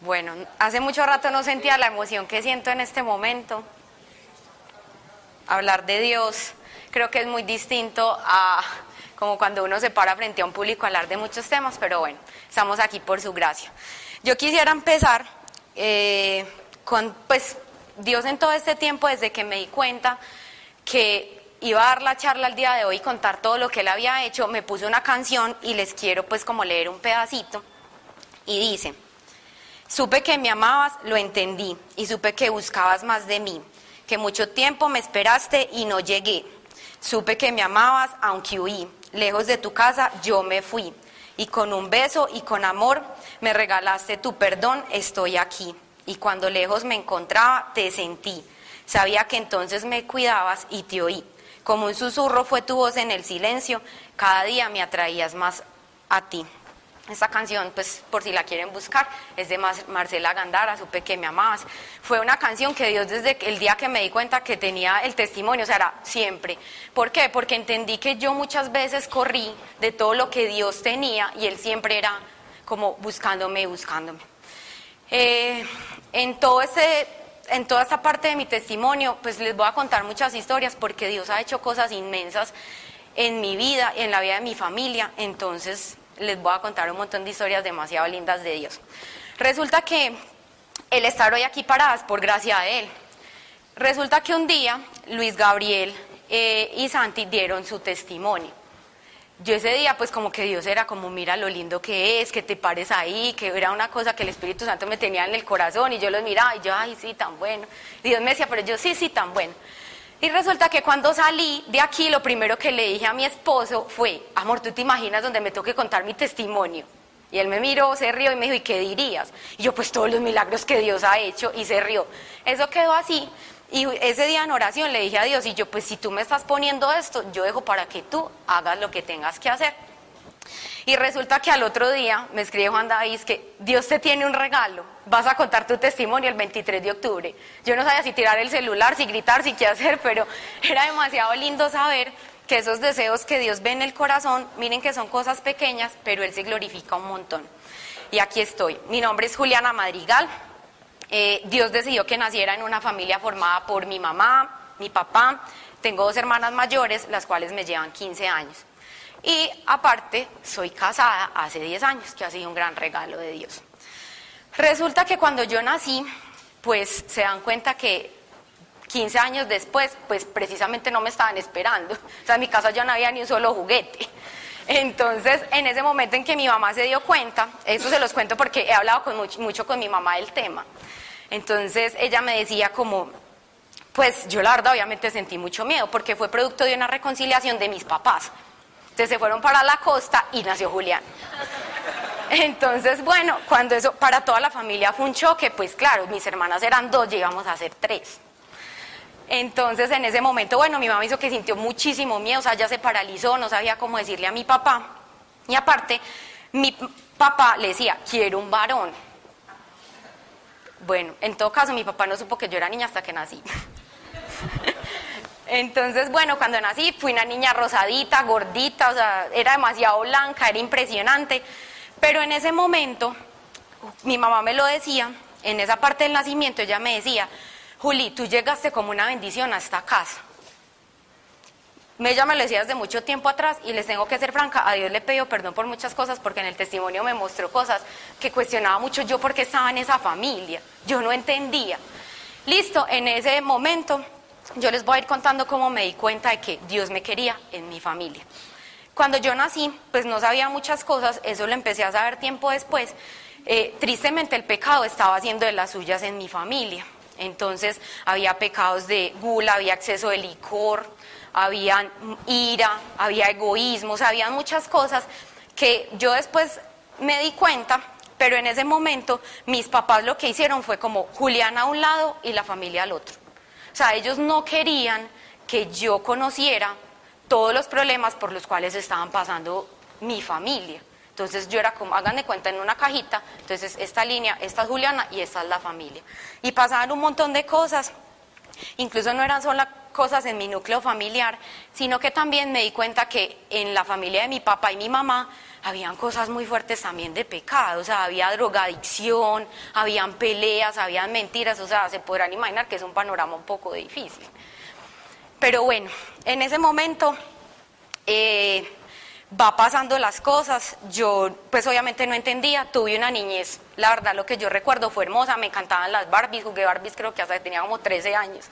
Bueno, hace mucho rato no sentía la emoción que siento en este momento. Hablar de Dios creo que es muy distinto a como cuando uno se para frente a un público a hablar de muchos temas, pero bueno, estamos aquí por su gracia. Yo quisiera empezar eh, con, pues, Dios en todo este tiempo, desde que me di cuenta que iba a dar la charla el día de hoy y contar todo lo que él había hecho, me puso una canción y les quiero pues como leer un pedacito. Y dice, supe que me amabas, lo entendí, y supe que buscabas más de mí, que mucho tiempo me esperaste y no llegué. Supe que me amabas, aunque huí, lejos de tu casa yo me fui, y con un beso y con amor me regalaste tu perdón, estoy aquí. Y cuando lejos me encontraba, te sentí. Sabía que entonces me cuidabas y te oí. Como un susurro fue tu voz en el silencio, cada día me atraías más a ti. Esta canción, pues por si la quieren buscar, es de Marcela Gandara, supe que me amabas. Fue una canción que Dios desde el día que me di cuenta que tenía el testimonio, o sea, era siempre. ¿Por qué? Porque entendí que yo muchas veces corrí de todo lo que Dios tenía y Él siempre era como buscándome y buscándome. Eh, en todo ese en toda esta parte de mi testimonio, pues les voy a contar muchas historias porque Dios ha hecho cosas inmensas en mi vida, y en la vida de mi familia, entonces les voy a contar un montón de historias demasiado lindas de Dios. Resulta que el estar hoy aquí paradas por gracia de Él. Resulta que un día Luis Gabriel eh, y Santi dieron su testimonio yo ese día pues como que Dios era como mira lo lindo que es, que te pares ahí, que era una cosa que el Espíritu Santo me tenía en el corazón y yo los miraba y yo, ay sí, tan bueno. Dios me decía, pero yo sí, sí, tan bueno. Y resulta que cuando salí de aquí lo primero que le dije a mi esposo fue, amor, ¿tú te imaginas donde me toque contar mi testimonio? Y él me miró, se rió y me dijo, ¿y qué dirías? Y yo, pues todos los milagros que Dios ha hecho y se rió. Eso quedó así. Y ese día en oración le dije a Dios, y yo, pues si tú me estás poniendo esto, yo dejo para que tú hagas lo que tengas que hacer. Y resulta que al otro día me escribe Juan David que Dios te tiene un regalo, vas a contar tu testimonio el 23 de octubre. Yo no sabía si tirar el celular, si gritar, si qué hacer, pero era demasiado lindo saber que esos deseos que Dios ve en el corazón, miren que son cosas pequeñas, pero Él se glorifica un montón. Y aquí estoy. Mi nombre es Juliana Madrigal, eh, Dios decidió que naciera en una familia formada por mi mamá, mi papá, tengo dos hermanas mayores, las cuales me llevan 15 años. Y aparte, soy casada hace 10 años, que ha sido un gran regalo de Dios. Resulta que cuando yo nací, pues se dan cuenta que 15 años después, pues precisamente no me estaban esperando. O sea, en mi casa ya no había ni un solo juguete. Entonces, en ese momento en que mi mamá se dio cuenta, eso se los cuento porque he hablado con mucho, con mi mamá del tema. Entonces, ella me decía como, pues yo la verdad obviamente sentí mucho miedo porque fue producto de una reconciliación de mis papás. Entonces se fueron para la costa y nació Julián. Entonces, bueno, cuando eso para toda la familia fue un choque, pues claro, mis hermanas eran dos, llegamos a ser tres. Entonces, en ese momento, bueno, mi mamá hizo que sintió muchísimo miedo, o sea, ya se paralizó, no sabía cómo decirle a mi papá. Y aparte, mi papá le decía, quiero un varón. Bueno, en todo caso, mi papá no supo que yo era niña hasta que nací. Entonces, bueno, cuando nací fui una niña rosadita, gordita, o sea, era demasiado blanca, era impresionante. Pero en ese momento, mi mamá me lo decía, en esa parte del nacimiento, ella me decía, Juli, tú llegaste como una bendición a esta casa. Ella me lo decía desde mucho tiempo atrás y les tengo que ser franca, a Dios le pido perdón por muchas cosas porque en el testimonio me mostró cosas que cuestionaba mucho yo porque estaba en esa familia, yo no entendía. Listo, en ese momento yo les voy a ir contando cómo me di cuenta de que Dios me quería en mi familia. Cuando yo nací, pues no sabía muchas cosas, eso lo empecé a saber tiempo después. Eh, tristemente el pecado estaba haciendo de las suyas en mi familia. Entonces había pecados de gula, había exceso de licor, había ira, había egoísmos, había muchas cosas que yo después me di cuenta, pero en ese momento mis papás lo que hicieron fue como Julián a un lado y la familia al otro. O sea, ellos no querían que yo conociera todos los problemas por los cuales estaban pasando mi familia. Entonces yo era como, hagan de cuenta en una cajita, entonces esta línea, esta es Juliana y esta es la familia. Y pasaban un montón de cosas, incluso no eran solo cosas en mi núcleo familiar, sino que también me di cuenta que en la familia de mi papá y mi mamá habían cosas muy fuertes también de pecado, o sea, había drogadicción, habían peleas, habían mentiras, o sea, se podrán imaginar que es un panorama un poco difícil. Pero bueno, en ese momento eh, va pasando las cosas, yo pues obviamente no entendía, tuve una niñez, la verdad lo que yo recuerdo fue hermosa, me encantaban las Barbies, jugué Barbies creo que hasta tenía como 13 años,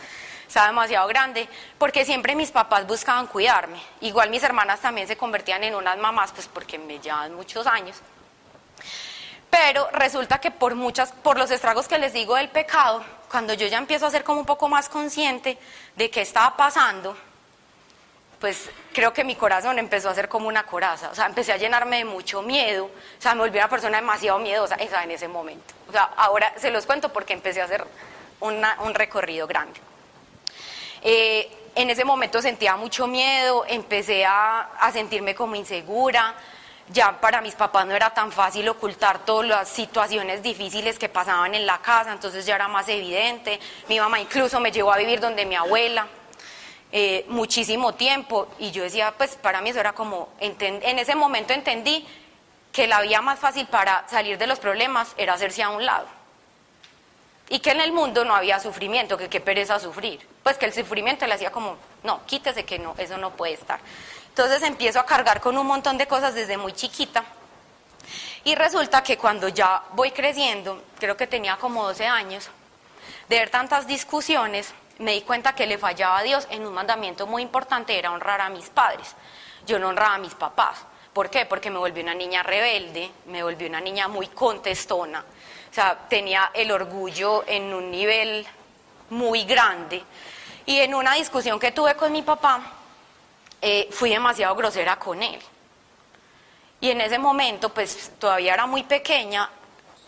estaba demasiado grande, porque siempre mis papás buscaban cuidarme, igual mis hermanas también se convertían en unas mamás, pues porque me llevan muchos años. Pero resulta que por muchas, por los estragos que les digo del pecado, cuando yo ya empiezo a ser como un poco más consciente de qué estaba pasando, pues creo que mi corazón empezó a ser como una coraza, o sea, empecé a llenarme de mucho miedo, o sea, me volví una persona demasiado miedosa, esa en ese momento. O sea, ahora se los cuento porque empecé a hacer un recorrido grande. Eh, en ese momento sentía mucho miedo, empecé a, a sentirme como insegura, ya para mis papás no era tan fácil ocultar todas las situaciones difíciles que pasaban en la casa, entonces ya era más evidente. Mi mamá incluso me llevó a vivir donde mi abuela. Eh, muchísimo tiempo y yo decía, pues para mí eso era como, en ese momento entendí que la vía más fácil para salir de los problemas era hacerse a un lado. Y que en el mundo no había sufrimiento, que qué pereza sufrir. Pues que el sufrimiento le hacía como, no, quítese que no, eso no puede estar. Entonces empiezo a cargar con un montón de cosas desde muy chiquita. Y resulta que cuando ya voy creciendo, creo que tenía como 12 años, de ver tantas discusiones, me di cuenta que le fallaba a Dios en un mandamiento muy importante, era honrar a mis padres. Yo no honraba a mis papás. ¿Por qué? Porque me volví una niña rebelde, me volví una niña muy contestona. O sea, tenía el orgullo en un nivel muy grande. Y en una discusión que tuve con mi papá, eh, fui demasiado grosera con él. Y en ese momento, pues todavía era muy pequeña,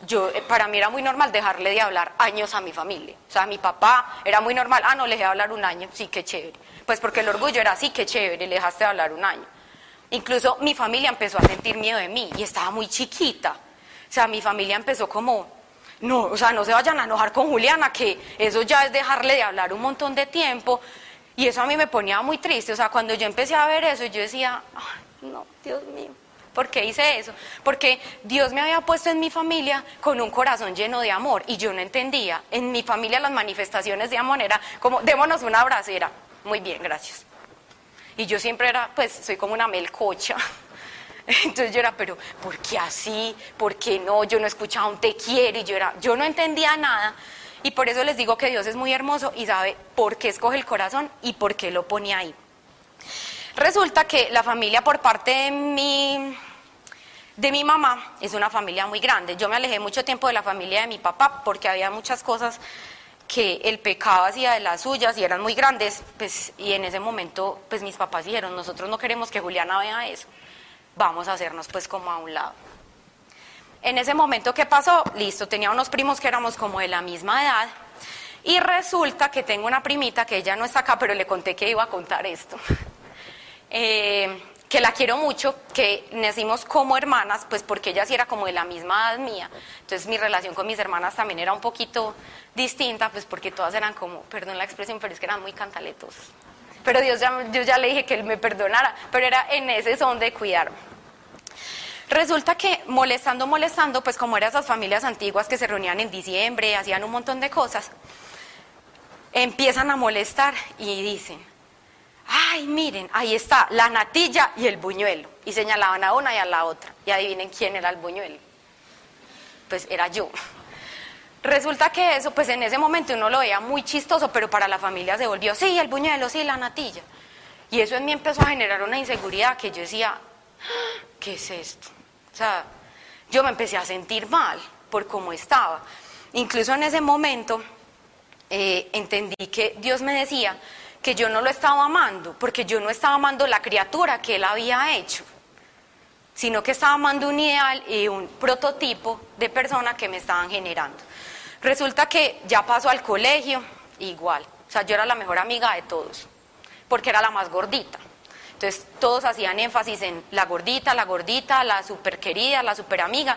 yo, eh, para mí era muy normal dejarle de hablar años a mi familia. O sea, a mi papá era muy normal, ah, no, le dejé de hablar un año, sí, qué chévere. Pues porque el orgullo era así, qué chévere, le dejaste de hablar un año. Incluso mi familia empezó a sentir miedo de mí y estaba muy chiquita. O sea, mi familia empezó como, no, o sea, no se vayan a enojar con Juliana, que eso ya es dejarle de hablar un montón de tiempo. Y eso a mí me ponía muy triste. O sea, cuando yo empecé a ver eso, yo decía, ay, no, Dios mío. ¿Por qué hice eso? Porque Dios me había puesto en mi familia con un corazón lleno de amor y yo no entendía. En mi familia las manifestaciones de amor era como, démonos una abracera. Muy bien, gracias. Y yo siempre era, pues, soy como una melcocha. Entonces yo era, pero ¿por qué así? ¿Por qué no? Yo no escuchaba un te quiero y yo era, yo no entendía nada. Y por eso les digo que Dios es muy hermoso y sabe por qué escoge el corazón y por qué lo pone ahí. Resulta que la familia por parte de mi, de mi mamá es una familia muy grande. Yo me alejé mucho tiempo de la familia de mi papá porque había muchas cosas que el pecado hacía de las suyas y eran muy grandes, pues, y en ese momento pues mis papás dijeron, nosotros no queremos que Juliana vea eso, vamos a hacernos pues como a un lado. En ese momento ¿qué pasó, listo, tenía unos primos que éramos como de la misma edad, y resulta que tengo una primita que ella no está acá, pero le conté que iba a contar esto. Eh, que la quiero mucho, que nacimos como hermanas, pues porque ella sí era como de la misma edad mía. Entonces mi relación con mis hermanas también era un poquito distinta, pues porque todas eran como, perdón la expresión, pero es que eran muy cantaletos. Pero Dios ya, yo ya le dije que él me perdonara, pero era en ese son de cuidarme. Resulta que molestando, molestando, pues como eran esas familias antiguas que se reunían en diciembre, hacían un montón de cosas, empiezan a molestar y dicen, ay, miren, ahí está la natilla y el buñuelo. Y señalaban a una y a la otra. Y adivinen quién era el buñuelo. Pues era yo. Resulta que eso, pues en ese momento uno lo veía muy chistoso, pero para la familia se volvió, sí, el buñuelo, sí, la natilla. Y eso en mí empezó a generar una inseguridad que yo decía, ¿qué es esto? O sea, yo me empecé a sentir mal por cómo estaba. Incluso en ese momento eh, entendí que Dios me decía, que yo no lo estaba amando, porque yo no estaba amando la criatura que él había hecho, sino que estaba amando un ideal y un prototipo de persona que me estaban generando. Resulta que ya pasó al colegio, igual, o sea, yo era la mejor amiga de todos, porque era la más gordita. Entonces todos hacían énfasis en la gordita, la gordita, la super querida, la super amiga,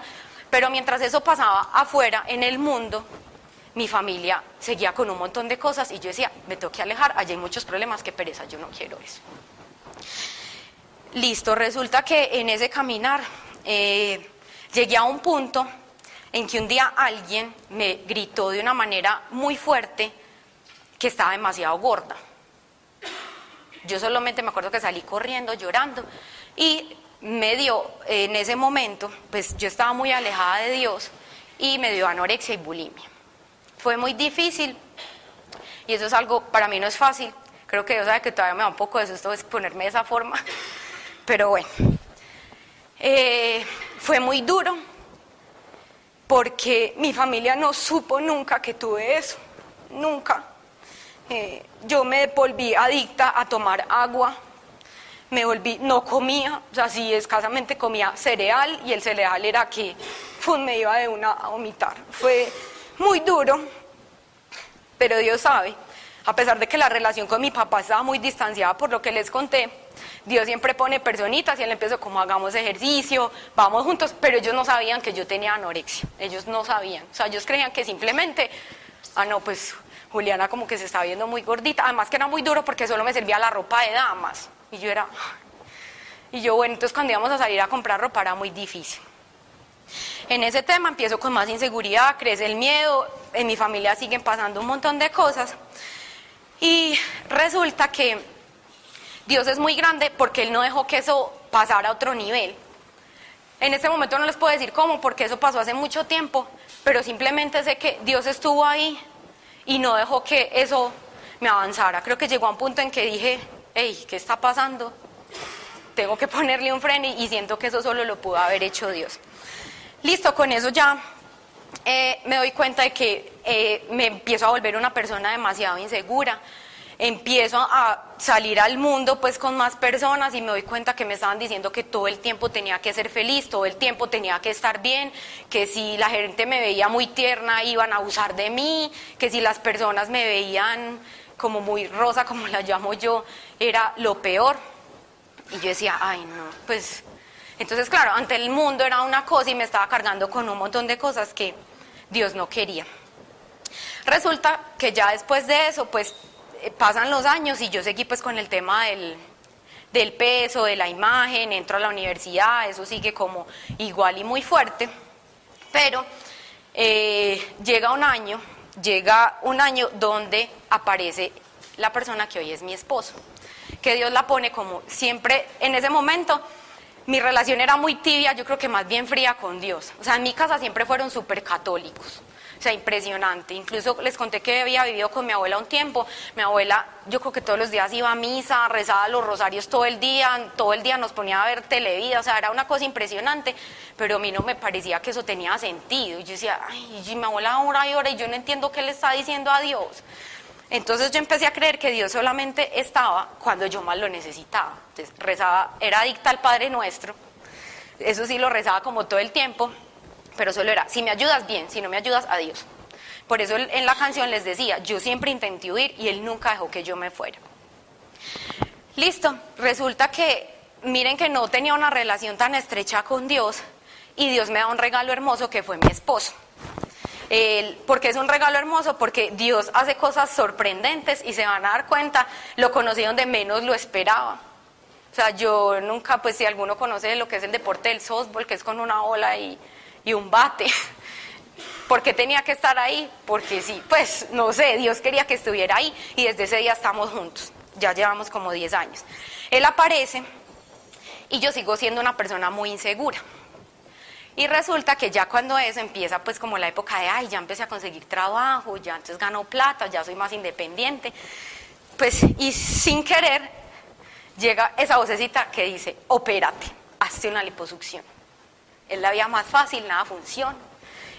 pero mientras eso pasaba afuera, en el mundo, mi familia seguía con un montón de cosas y yo decía, me tengo que alejar, allí hay muchos problemas, qué pereza, yo no quiero eso. Listo, resulta que en ese caminar eh, llegué a un punto en que un día alguien me gritó de una manera muy fuerte que estaba demasiado gorda. Yo solamente me acuerdo que salí corriendo, llorando, y me dio, en ese momento, pues yo estaba muy alejada de Dios, y me dio anorexia y bulimia. Fue muy difícil, y eso es algo, para mí no es fácil, creo que Dios sabe que todavía me da un poco de susto ponerme de esa forma, pero bueno, eh, fue muy duro, porque mi familia no supo nunca que tuve eso, nunca. Eh, yo me volví adicta a tomar agua, me volví, no comía, o sea, sí escasamente comía cereal y el cereal era que me iba de una a vomitar. Fue muy duro, pero Dios sabe, a pesar de que la relación con mi papá estaba muy distanciada por lo que les conté, Dios siempre pone personitas y él empezó como hagamos ejercicio, vamos juntos, pero ellos no sabían que yo tenía anorexia, ellos no sabían, o sea, ellos creían que simplemente, ah, no, pues Juliana como que se estaba viendo muy gordita, además que era muy duro porque solo me servía la ropa de damas, y yo era, y yo, bueno, entonces cuando íbamos a salir a comprar ropa era muy difícil. En ese tema empiezo con más inseguridad, crece el miedo, en mi familia siguen pasando un montón de cosas, y resulta que Dios es muy grande porque Él no dejó que eso pasara a otro nivel. En este momento no les puedo decir cómo, porque eso pasó hace mucho tiempo, pero simplemente sé que Dios estuvo ahí y no dejó que eso me avanzara. Creo que llegó a un punto en que dije, hey, ¿qué está pasando? Tengo que ponerle un freno y siento que eso solo lo pudo haber hecho Dios. Listo, con eso ya eh, me doy cuenta de que eh, me empiezo a volver una persona demasiado insegura empiezo a salir al mundo pues con más personas y me doy cuenta que me estaban diciendo que todo el tiempo tenía que ser feliz, todo el tiempo tenía que estar bien, que si la gente me veía muy tierna iban a abusar de mí, que si las personas me veían como muy rosa, como la llamo yo, era lo peor. Y yo decía, ay no, pues entonces claro, ante el mundo era una cosa y me estaba cargando con un montón de cosas que Dios no quería. Resulta que ya después de eso, pues pasan los años y yo seguí pues con el tema del, del peso, de la imagen, entro a la universidad, eso sigue como igual y muy fuerte, pero eh, llega un año, llega un año donde aparece la persona que hoy es mi esposo, que Dios la pone como siempre en ese momento. Mi relación era muy tibia, yo creo que más bien fría con Dios. O sea, en mi casa siempre fueron súper católicos. O sea, impresionante. Incluso les conté que había vivido con mi abuela un tiempo. Mi abuela, yo creo que todos los días iba a misa, rezaba los rosarios todo el día, todo el día nos ponía a ver televida, o sea, era una cosa impresionante, pero a mí no me parecía que eso tenía sentido. Y yo decía, ay, mi abuela ahora y ahora y yo no entiendo qué le está diciendo a Dios. Entonces yo empecé a creer que Dios solamente estaba cuando yo más lo necesitaba. Entonces rezaba, era adicta al Padre Nuestro, eso sí lo rezaba como todo el tiempo, pero solo era, si me ayudas bien, si no me ayudas, adiós. Por eso en la canción les decía, yo siempre intenté huir y él nunca dejó que yo me fuera. Listo, resulta que miren que no tenía una relación tan estrecha con Dios y Dios me da un regalo hermoso que fue mi esposo. ¿Por qué es un regalo hermoso? Porque Dios hace cosas sorprendentes y se van a dar cuenta, lo conocí donde menos lo esperaba. O sea, yo nunca, pues si alguno conoce lo que es el deporte del softball, que es con una ola y y un bate. ¿Por qué tenía que estar ahí? Porque sí, pues no sé, Dios quería que estuviera ahí y desde ese día estamos juntos. Ya llevamos como 10 años. Él aparece y yo sigo siendo una persona muy insegura. Y resulta que ya cuando eso empieza pues como la época de, ay, ya empecé a conseguir trabajo, ya entonces gano plata, ya soy más independiente, pues y sin querer llega esa vocecita que dice, opérate, hazte una liposucción es la vía más fácil, nada funciona.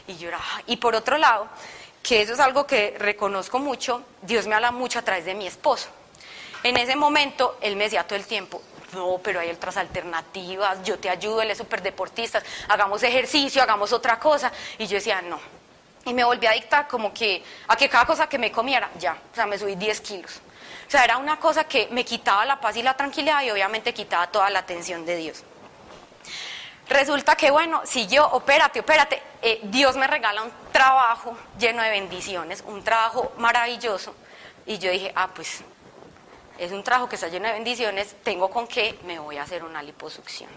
Y yo y por otro lado, que eso es algo que reconozco mucho, Dios me habla mucho a través de mi esposo. En ese momento, él me decía todo el tiempo, no, pero hay otras alternativas, yo te ayudo, él es súper deportista, hagamos ejercicio, hagamos otra cosa. Y yo decía, no. Y me volví a dictar como que a que cada cosa que me comiera, ya, o sea, me subí 10 kilos. O sea, era una cosa que me quitaba la paz y la tranquilidad y obviamente quitaba toda la atención de Dios. Resulta que, bueno, si yo, opérate, opérate, eh, Dios me regala un trabajo lleno de bendiciones, un trabajo maravilloso. Y yo dije, ah, pues es un trabajo que está lleno de bendiciones, tengo con qué, me voy a hacer una liposucción.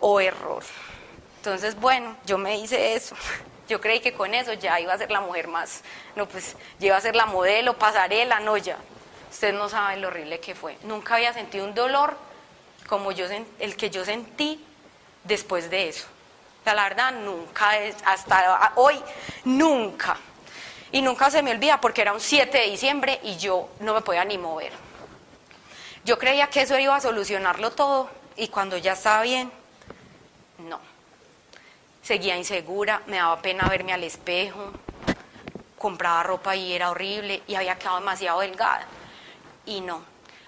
o error. Entonces, bueno, yo me hice eso. Yo creí que con eso ya iba a ser la mujer más, no, pues, ya iba a ser la modelo, pasarela, no, ya. Ustedes no saben lo horrible que fue. Nunca había sentido un dolor como yo, el que yo sentí después de eso. la verdad, nunca, hasta hoy, nunca. Y nunca se me olvida porque era un 7 de diciembre y yo no me podía ni mover. Yo creía que eso iba a solucionarlo todo y cuando ya estaba bien, no. Seguía insegura, me daba pena verme al espejo, compraba ropa y era horrible y había quedado demasiado delgada. Y no,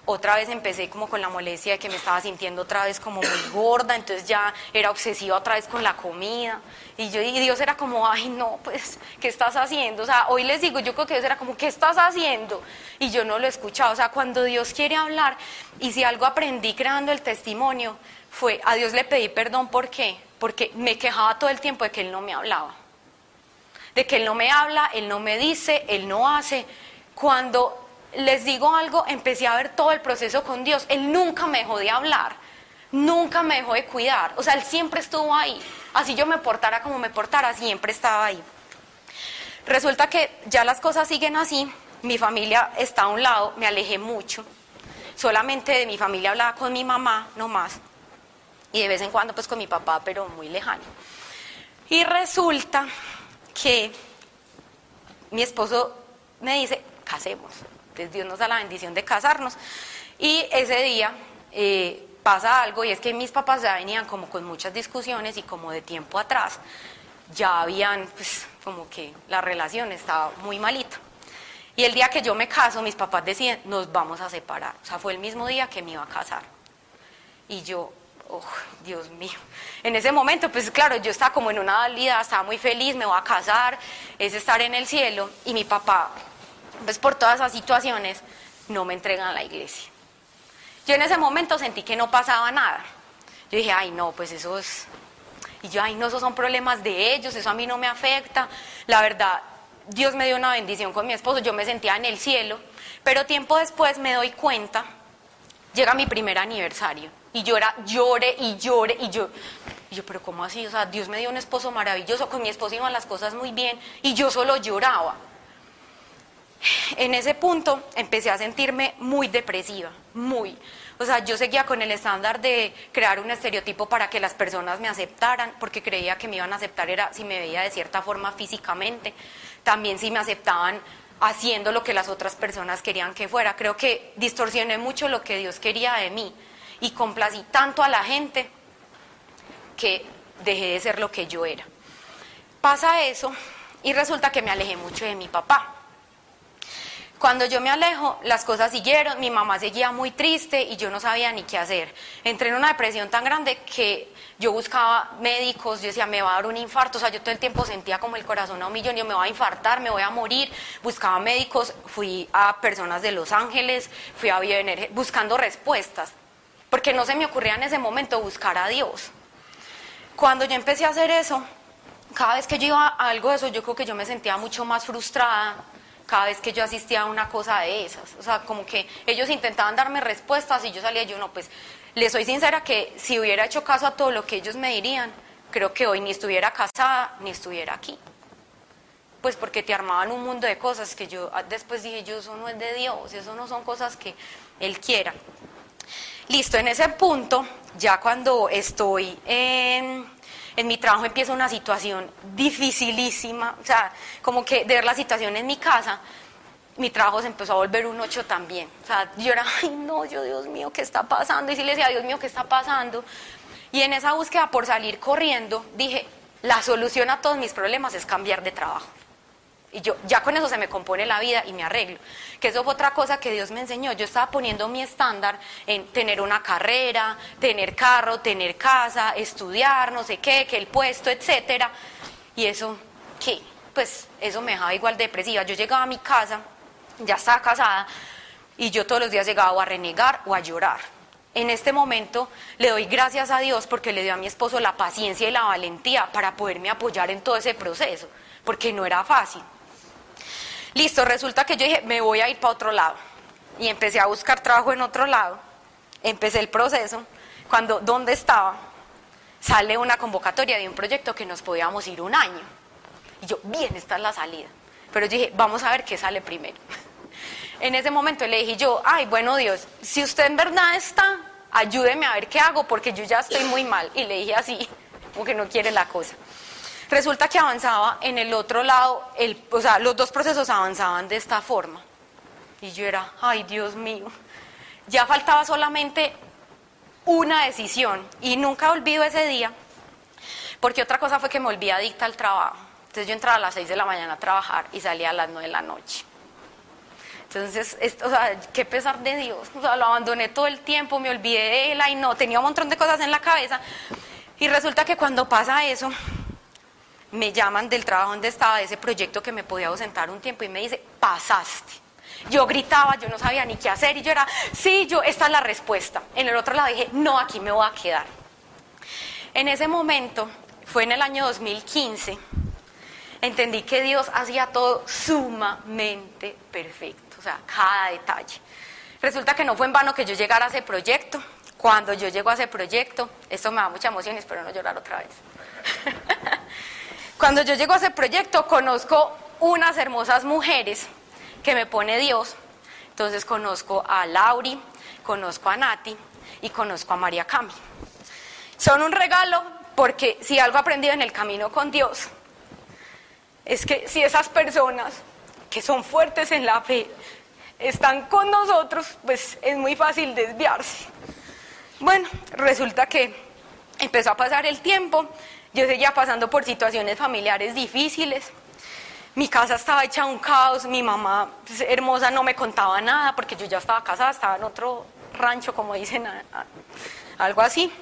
otra vez empecé como con la molestia de que me estaba sintiendo otra vez como muy gorda, entonces ya era obsesiva otra vez con la comida. Y, yo, y Dios era como, ay no, pues, ¿qué estás haciendo? O sea, hoy les digo, yo creo que Dios era como, ¿qué estás haciendo? Y yo no lo escuchaba. O sea, cuando Dios quiere hablar, y si algo aprendí creando el testimonio, fue, a Dios le pedí perdón, ¿por qué? Porque me quejaba todo el tiempo de que Él no me hablaba. De que Él no me habla, Él no me dice, Él no hace. Cuando les digo algo, empecé a ver todo el proceso con Dios. Él nunca me dejó de hablar, nunca me dejó de cuidar. O sea, Él siempre estuvo ahí. Así yo me portara como me portara, siempre estaba ahí. Resulta que ya las cosas siguen así, mi familia está a un lado, me alejé mucho. Solamente de mi familia hablaba con mi mamá, no más. Y de vez en cuando pues con mi papá, pero muy lejano. Y resulta que mi esposo me dice, casemos. Entonces Dios nos da la bendición de casarnos. Y ese día eh, pasa algo y es que mis papás ya venían como con muchas discusiones y como de tiempo atrás ya habían, pues como que la relación estaba muy malita. Y el día que yo me caso, mis papás deciden, nos vamos a separar. O sea, fue el mismo día que me iba a casar. Y yo, oh, Dios mío. En ese momento, pues claro, yo estaba como en una valida, estaba muy feliz, me voy a casar, es estar en el cielo. Y mi papá pues por todas esas situaciones no me entregan a la iglesia. Yo en ese momento sentí que no pasaba nada. Yo dije, ay no, pues eso es... Y yo, ay no, esos son problemas de ellos, eso a mí no me afecta. La verdad, Dios me dio una bendición con mi esposo, yo me sentía en el cielo, pero tiempo después me doy cuenta, llega mi primer aniversario y llora, llore y llore y yo, y yo, pero ¿cómo así? O sea, Dios me dio un esposo maravilloso, con mi esposo iban las cosas muy bien y yo solo lloraba. En ese punto empecé a sentirme muy depresiva, muy. O sea, yo seguía con el estándar de crear un estereotipo para que las personas me aceptaran, porque creía que me iban a aceptar era si me veía de cierta forma físicamente, también si me aceptaban haciendo lo que las otras personas querían que fuera. Creo que distorsioné mucho lo que Dios quería de mí y complací tanto a la gente que dejé de ser lo que yo era. Pasa eso y resulta que me alejé mucho de mi papá. Cuando yo me alejo, las cosas siguieron, mi mamá seguía muy triste y yo no sabía ni qué hacer. Entré en una depresión tan grande que yo buscaba médicos, yo decía, me va a dar un infarto, o sea, yo todo el tiempo sentía como el corazón a un millón, yo me voy a infartar, me voy a morir. Buscaba médicos, fui a personas de Los Ángeles, fui a Bioenergia, buscando respuestas, porque no se me ocurría en ese momento buscar a Dios. Cuando yo empecé a hacer eso, cada vez que yo iba a algo de eso, yo creo que yo me sentía mucho más frustrada, cada vez que yo asistía a una cosa de esas. O sea, como que ellos intentaban darme respuestas y yo salía, yo no, pues les soy sincera que si hubiera hecho caso a todo lo que ellos me dirían, creo que hoy ni estuviera casada ni estuviera aquí. Pues porque te armaban un mundo de cosas que yo ah, después dije, yo eso no es de Dios, eso no son cosas que Él quiera. Listo, en ese punto, ya cuando estoy en en mi trabajo empieza una situación dificilísima, o sea, como que de ver la situación en mi casa, mi trabajo se empezó a volver un ocho también. O sea, yo era, ay no, yo Dios mío, ¿qué está pasando? Y si le decía, Dios mío, ¿qué está pasando? Y en esa búsqueda por salir corriendo, dije, la solución a todos mis problemas es cambiar de trabajo. Y yo ya con eso se me compone la vida y me arreglo. Que eso fue otra cosa que Dios me enseñó. Yo estaba poniendo mi estándar en tener una carrera, tener carro, tener casa, estudiar, no sé qué, que el puesto, etcétera. Y eso, ¿qué? Pues eso me dejaba igual depresiva. Yo llegaba a mi casa, ya estaba casada, y yo todos los días llegaba a renegar o a llorar. En este momento le doy gracias a Dios porque le dio a mi esposo la paciencia y la valentía para poderme apoyar en todo ese proceso, porque no era fácil. Listo, resulta que yo dije, me voy a ir para otro lado. Y empecé a buscar trabajo en otro lado. Empecé el proceso. Cuando, ¿dónde estaba? sale una convocatoria de un proyecto que nos podíamos ir un año. Y yo, bien, esta es la salida. Pero dije, vamos a ver qué sale primero. En ese momento le dije yo, ay, bueno Dios, si usted en verdad está, ayúdeme a ver qué hago porque yo ya estoy muy mal. Y le dije así, como que no quiere la cosa. Resulta que avanzaba en el otro lado, el, o sea, los dos procesos avanzaban de esta forma. Y yo era, ay Dios mío, ya faltaba solamente una decisión. Y nunca olvido ese día, porque otra cosa fue que me volví adicta al trabajo. Entonces yo entraba a las 6 de la mañana a trabajar y salía a las 9 de la noche. Entonces, esto, o sea, qué pesar de Dios. O sea, lo abandoné todo el tiempo, me olvidé de él, y no, tenía un montón de cosas en la cabeza. Y resulta que cuando pasa eso, me llaman del trabajo donde estaba, de ese proyecto que me podía ausentar un tiempo y me dice, pasaste. Yo gritaba, yo no sabía ni qué hacer y yo era, sí, yo, esta es la respuesta. En el otro lado dije, no, aquí me voy a quedar. En ese momento, fue en el año 2015, entendí que Dios hacía todo sumamente perfecto, o sea, cada detalle. Resulta que no fue en vano que yo llegara a ese proyecto. Cuando yo llego a ese proyecto, esto me da mucha emoción y espero no llorar otra vez. Cuando yo llego a ese proyecto, conozco unas hermosas mujeres que me pone Dios. Entonces conozco a Lauri, conozco a Nati y conozco a María Cami. Son un regalo porque si algo aprendido en el camino con Dios es que si esas personas que son fuertes en la fe están con nosotros, pues es muy fácil desviarse. Bueno, resulta que empezó a pasar el tiempo, yo seguía pasando por situaciones familiares difíciles. Mi casa estaba hecha un caos, mi mamá pues, hermosa no me contaba nada porque yo ya estaba casada, estaba en otro rancho, como dicen, algo así.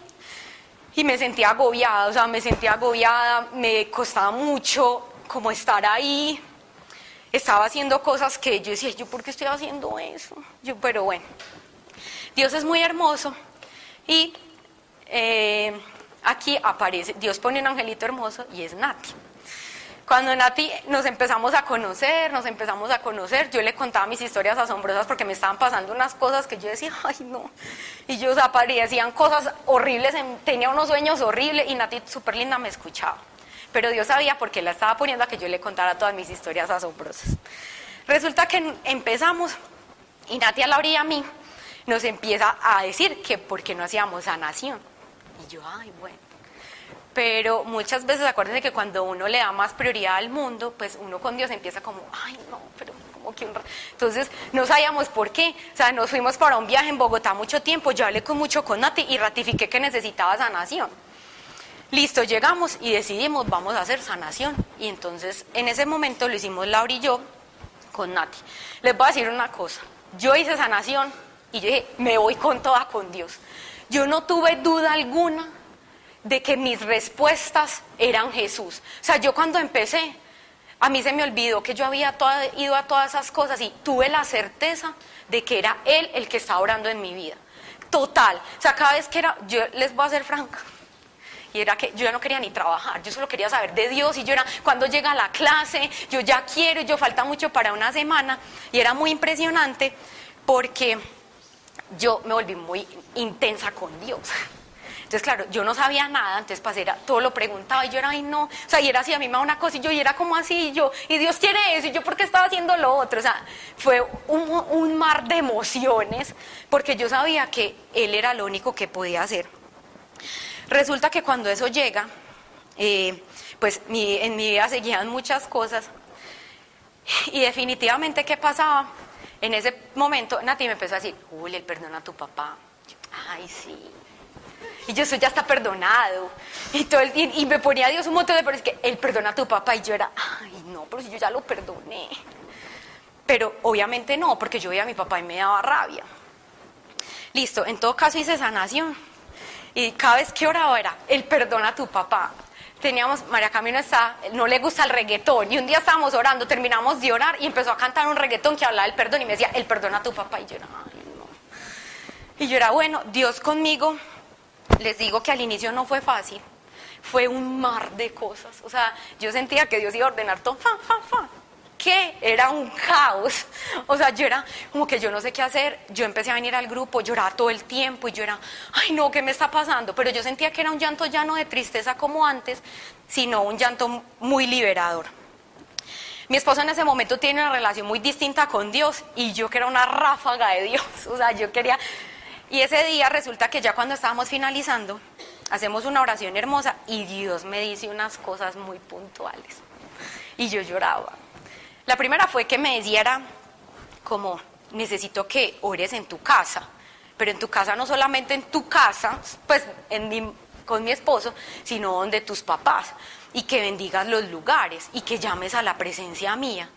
Y me sentía agobiada, o sea, me sentía agobiada, me costaba mucho como estar ahí. Estaba haciendo cosas que yo decía, ¿yo por qué estoy haciendo eso? Yo, pero bueno, Dios es muy hermoso y eh, aquí aparece, Dios pone un angelito hermoso y es Nati. Cuando Nati nos empezamos a conocer, nos empezamos a conocer, yo le contaba mis historias asombrosas porque me estaban pasando unas cosas que yo decía, ay no. Y yo, aparecían cosas horribles, tenía unos sueños horribles y Nati súper linda me escuchaba. Pero Dios sabía porque la estaba poniendo a que yo le contara todas mis historias asombrosas. Resulta que empezamos y Nati a Laura y a mí nos empieza a decir que por qué no hacíamos sanación. Y yo, ay, bueno. Pero muchas veces acuérdense que cuando uno le da más prioridad al mundo, pues uno con Dios empieza como, ay, no, pero como que un... Entonces no sabíamos por qué. O sea, nos fuimos para un viaje en Bogotá mucho tiempo, yo hablé con mucho con Nati y ratifiqué que necesitaba sanación. Listo, llegamos y decidimos, vamos a hacer sanación. Y entonces en ese momento lo hicimos Laura y yo con Nati. Les voy a decir una cosa, yo hice sanación y yo dije, me voy con toda con Dios. Yo no tuve duda alguna de que mis respuestas eran Jesús. O sea, yo cuando empecé, a mí se me olvidó que yo había ido a todas esas cosas y tuve la certeza de que era Él el que estaba orando en mi vida. Total. O sea, cada vez que era, yo les voy a ser franca. Y era que yo ya no quería ni trabajar, yo solo quería saber de Dios. Y yo era, cuando llega la clase, yo ya quiero, yo falta mucho para una semana. Y era muy impresionante porque yo me volví muy intensa con Dios. Entonces, claro, yo no sabía nada, entonces pasé, todo lo preguntaba y yo era, ay, no, o sea, y era así, a mí me una cosa y yo, y era como así, y yo, y Dios quiere eso, y yo, ¿por qué estaba haciendo lo otro? O sea, fue un, mar de emociones, porque yo sabía que Él era lo único que podía hacer. Resulta que cuando eso llega, eh, pues en mi vida seguían muchas cosas, y definitivamente, ¿qué pasaba? En ese momento, Nati me empezó a decir, Uy, él perdona a tu papá. Ay, sí. Y yo, eso ya está perdonado. Y, todo y, me ponía Dios un montón de, pero es que él perdona a tu papá. Y yo era, ay, no, pero si yo ya lo perdoné. Pero obviamente no, porque yo veía a mi papá y me daba rabia. Listo, en todo caso hice sanación. Y cada vez que oraba era, él perdona a tu papá teníamos, María Camino está, no le gusta el reggaetón, y un día estábamos orando, terminamos de orar y empezó a cantar un reggaetón que hablaba del perdón y me decía, el perdón a tu papá, y yo era, no. Y yo era, bueno, Dios conmigo, les digo que al inicio no fue fácil, fue un mar de cosas, o sea, yo sentía que Dios iba a ordenar todo, que era un caos. O sea, yo era como que yo no sé qué hacer. Yo empecé a venir al grupo, lloraba todo el tiempo y yo era, ay no, ¿qué me está pasando? Pero yo sentía que era un llanto ya no de tristeza como antes, sino un llanto muy liberador. Mi esposo en ese momento tiene una relación muy distinta con Dios y yo que era una ráfaga de Dios. O sea, yo quería... Y ese día resulta que ya cuando estábamos finalizando, hacemos una oración hermosa y Dios me dice unas cosas muy puntuales. Y yo lloraba. La primera fue que me decía como, necesito que ores en tu casa, pero en tu casa no solamente en tu casa, pues con mi esposo, sino donde tus papás, y que bendigas los lugares y que llames a la presencia mía.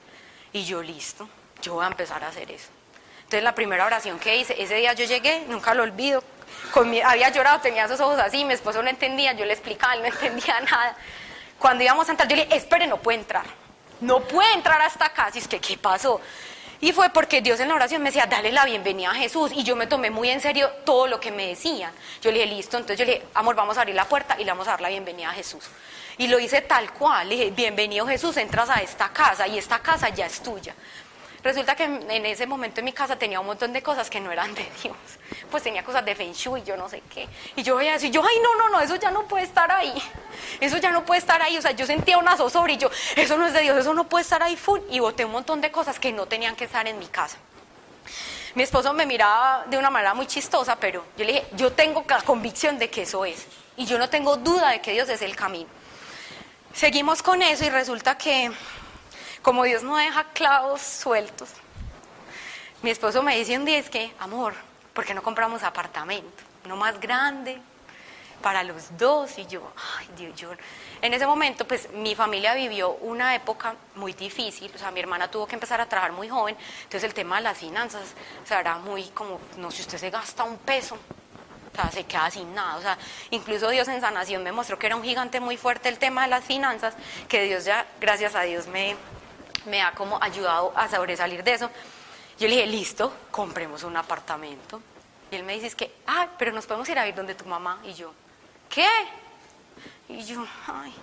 Y yo listo, yo voy a empezar a hacer eso. Entonces la primera oración que hice, ese día yo llegué, nunca lo olvido, había llorado, tenía esos ojos así, mi esposo no entendía, yo le explicaba, él no entendía nada. Cuando íbamos a entrar, yo le dije, espere, no puede entrar, no puede entrar hasta acá, si es que, ¿qué pasó? Y fue porque Dios en la oración me decía, dale la bienvenida a Jesús. Y yo me tomé muy en serio todo lo que me decían. Yo le dije, listo, entonces yo le dije, amor, vamos a abrir la puerta y le vamos a dar la bienvenida a Jesús. Y lo hice tal cual, le dije, bienvenido Jesús, entras a esta casa y esta casa ya es tuya. Resulta que en ese momento en mi casa tenía un montón de cosas que no eran de Dios. Pues tenía cosas de Feng Shui, yo no sé qué. Y yo veía decir, yo, ay, no, no, no, eso ya no puede estar ahí. Eso ya no puede estar ahí. O sea, yo sentía una zozobra y yo, eso no es de Dios, eso no puede estar ahí full. Y boté un montón de cosas que no tenían que estar en mi casa. Mi esposo me miraba de una manera muy chistosa, pero yo le dije, yo tengo la convicción de que eso es. Y yo no tengo duda de que Dios es el camino. Seguimos con eso y resulta que como Dios no deja clavos sueltos, mi esposo me dice un día, es que, amor, ¿por qué no compramos apartamento? Uno más grande, para los dos. Y yo, ay Dios, yo... En ese momento, pues mi familia vivió una época muy difícil, o sea, mi hermana tuvo que empezar a trabajar muy joven, entonces el tema de las finanzas, o sea, era muy como, no sé, usted se gasta un peso, o sea, se queda sin nada. O sea, incluso Dios en sanación me mostró que era un gigante muy fuerte el tema de las finanzas, que Dios ya, gracias a Dios, me, me ha como ayudado a sobresalir de eso. Yo le dije, listo, compremos un apartamento. Y él me dice, es que, ah, pero nos podemos ir a ir donde tu mamá. Y yo, ¿qué? Y yo, ay.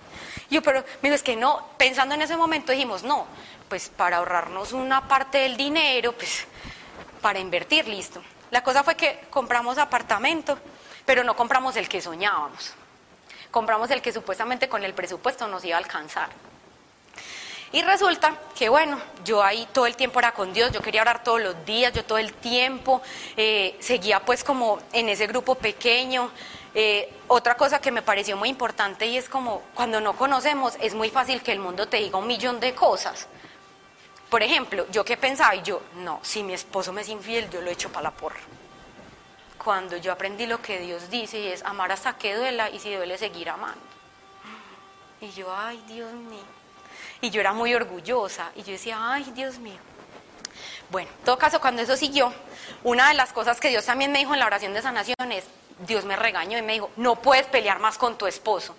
Yo, pero, me es que no, pensando en ese momento dijimos, no, pues para ahorrarnos una parte del dinero, pues para invertir, listo. La cosa fue que compramos apartamento, pero no compramos el que soñábamos. Compramos el que supuestamente con el presupuesto nos iba a alcanzar. Y resulta que, bueno, yo ahí todo el tiempo era con Dios, yo quería orar todos los días, yo todo el tiempo eh, seguía pues como en ese grupo pequeño. Eh, otra cosa que me pareció muy importante y es como cuando no conocemos es muy fácil que el mundo te diga un millón de cosas. Por ejemplo, yo qué pensaba y yo, no, si mi esposo me es infiel, yo lo echo para la porra. Cuando yo aprendí lo que Dios dice y es amar hasta que duela y si duele seguir amando. Y yo, ay Dios mío. Y yo era muy orgullosa y yo decía, ay, Dios mío. Bueno, en todo caso, cuando eso siguió, una de las cosas que Dios también me dijo en la oración de sanación es, Dios me regañó y me dijo, no puedes pelear más con tu esposo.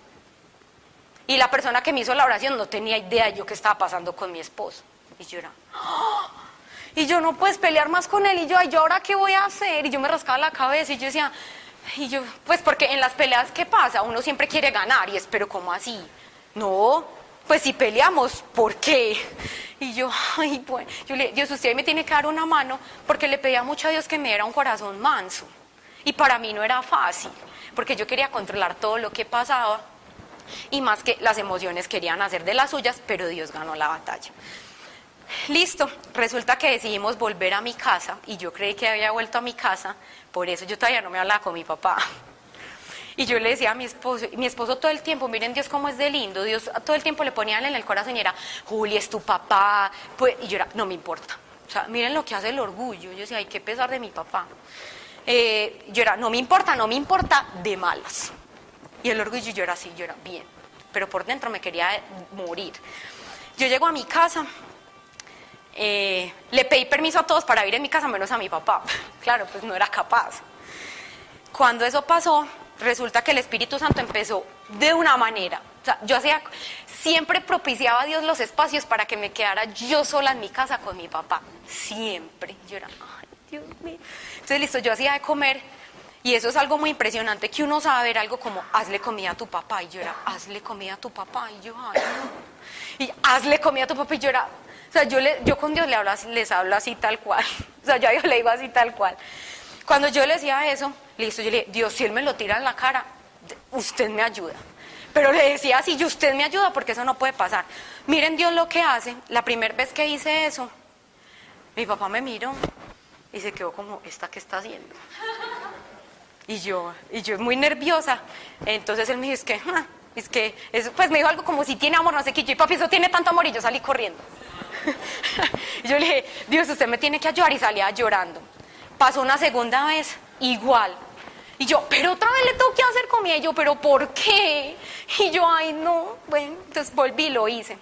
Y la persona que me hizo la oración no tenía idea de yo qué estaba pasando con mi esposo. Y yo era, ¡Ah! y yo no puedes pelear más con él. Y yo, ay, ¿yo ahora qué voy a hacer? Y yo me rascaba la cabeza y yo decía, y yo, pues porque en las peleas, ¿qué pasa? Uno siempre quiere ganar y es, pero ¿cómo así? No, pues si peleamos, ¿por qué? Y yo, ay, bueno, yo le Dios, usted me tiene que dar una mano porque le pedía mucho a Dios que me diera un corazón manso. Y para mí no era fácil, porque yo quería controlar todo lo que pasaba y más que las emociones querían hacer de las suyas, pero Dios ganó la batalla. Listo, resulta que decidimos volver a mi casa y yo creí que había vuelto a mi casa, por eso yo todavía no me hablaba con mi papá. Y yo le decía a mi esposo, mi esposo todo el tiempo, miren Dios cómo es de lindo, Dios todo el tiempo le ponía en el corazón y era, Juli, es tu papá, pues, y yo era, no me importa. O sea, miren lo que hace el orgullo. Yo decía, hay que pesar de mi papá. Eh, yo era, no me importa, no me importa, de malas. Y el orgullo yo era así, yo era bien. Pero por dentro me quería morir. Yo llego a mi casa, eh, le pedí permiso a todos para ir en mi casa, menos a mi papá. claro, pues no era capaz. Cuando eso pasó, resulta que el Espíritu Santo empezó de una manera. O sea, yo hacía, siempre propiciaba a Dios los espacios para que me quedara yo sola en mi casa con mi papá. Siempre. Yo era, ay, Dios mío. Entonces, listo, yo hacía de comer. Y eso es algo muy impresionante, que uno sabe ver algo como, hazle comida a tu papá. Y yo era, hazle comida a tu papá. Y yo, ay, no. Y hazle comida a tu papá. Y yo era, sea, yo, le, yo con Dios le hablo, les hablo así tal cual. O sea, yo le digo así tal cual. Cuando yo le decía eso, listo, yo le dije, Dios, si Él me lo tira en la cara, usted me ayuda. Pero le decía así, yo usted me ayuda porque eso no puede pasar. Miren Dios lo que hace. La primera vez que hice eso, mi papá me miró y se quedó como, ¿esta qué está haciendo? Y yo, y yo muy nerviosa. Entonces él me dijo, es que, es que, pues me dijo algo como si tiene amor, no sé qué. Y papi, eso tiene tanto amor y yo salí corriendo. y yo le dije, Dios, usted me tiene que ayudar y salía llorando. Pasó una segunda vez, igual. Y yo, pero otra vez le tengo que hacer comida. Y yo, pero ¿por qué? Y yo, ay, no. Bueno, entonces volví y lo hice.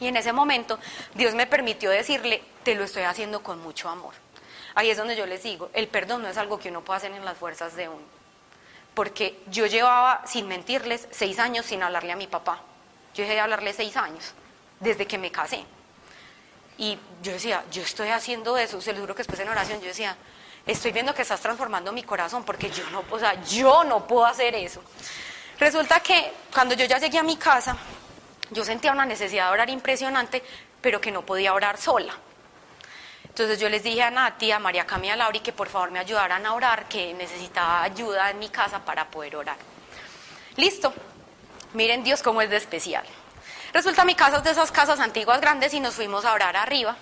Y en ese momento Dios me permitió decirle, te lo estoy haciendo con mucho amor. Ahí es donde yo les digo, el perdón no es algo que uno pueda hacer en las fuerzas de uno. Porque yo llevaba, sin mentirles, seis años sin hablarle a mi papá. Yo dejé de hablarle seis años, desde que me casé. Y yo decía, yo estoy haciendo eso, se lo juro que después en oración yo decía, estoy viendo que estás transformando mi corazón porque yo no, o sea, yo no puedo hacer eso. Resulta que cuando yo ya llegué a mi casa, yo sentía una necesidad de orar impresionante, pero que no podía orar sola. Entonces yo les dije a Nati, a María Camila Lauri que por favor me ayudaran a orar, que necesitaba ayuda en mi casa para poder orar. Listo. Miren Dios cómo es de especial. Resulta mi casa es de esas casas antiguas grandes y nos fuimos a orar arriba.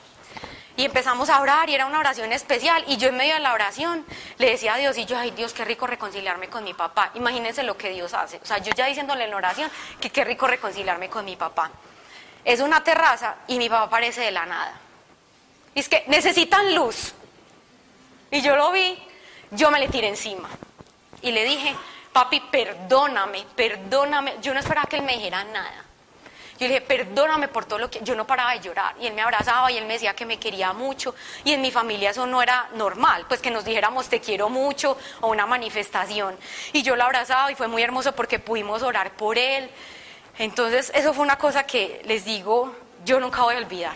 Y empezamos a orar y era una oración especial. Y yo en medio de la oración le decía a Dios, y yo, ay Dios, qué rico reconciliarme con mi papá. Imagínense lo que Dios hace. O sea, yo ya diciéndole en la oración que qué rico reconciliarme con mi papá. Es una terraza y mi papá aparece de la nada. Y es que necesitan luz. Y yo lo vi, yo me le tiré encima. Y le dije, papi, perdóname, perdóname. Yo no esperaba que él me dijera nada. Yo le dije, perdóname por todo lo que... Yo no paraba de llorar. Y él me abrazaba y él me decía que me quería mucho. Y en mi familia eso no era normal, pues que nos dijéramos te quiero mucho o una manifestación. Y yo lo abrazaba y fue muy hermoso porque pudimos orar por él. Entonces, eso fue una cosa que les digo, yo nunca voy a olvidar.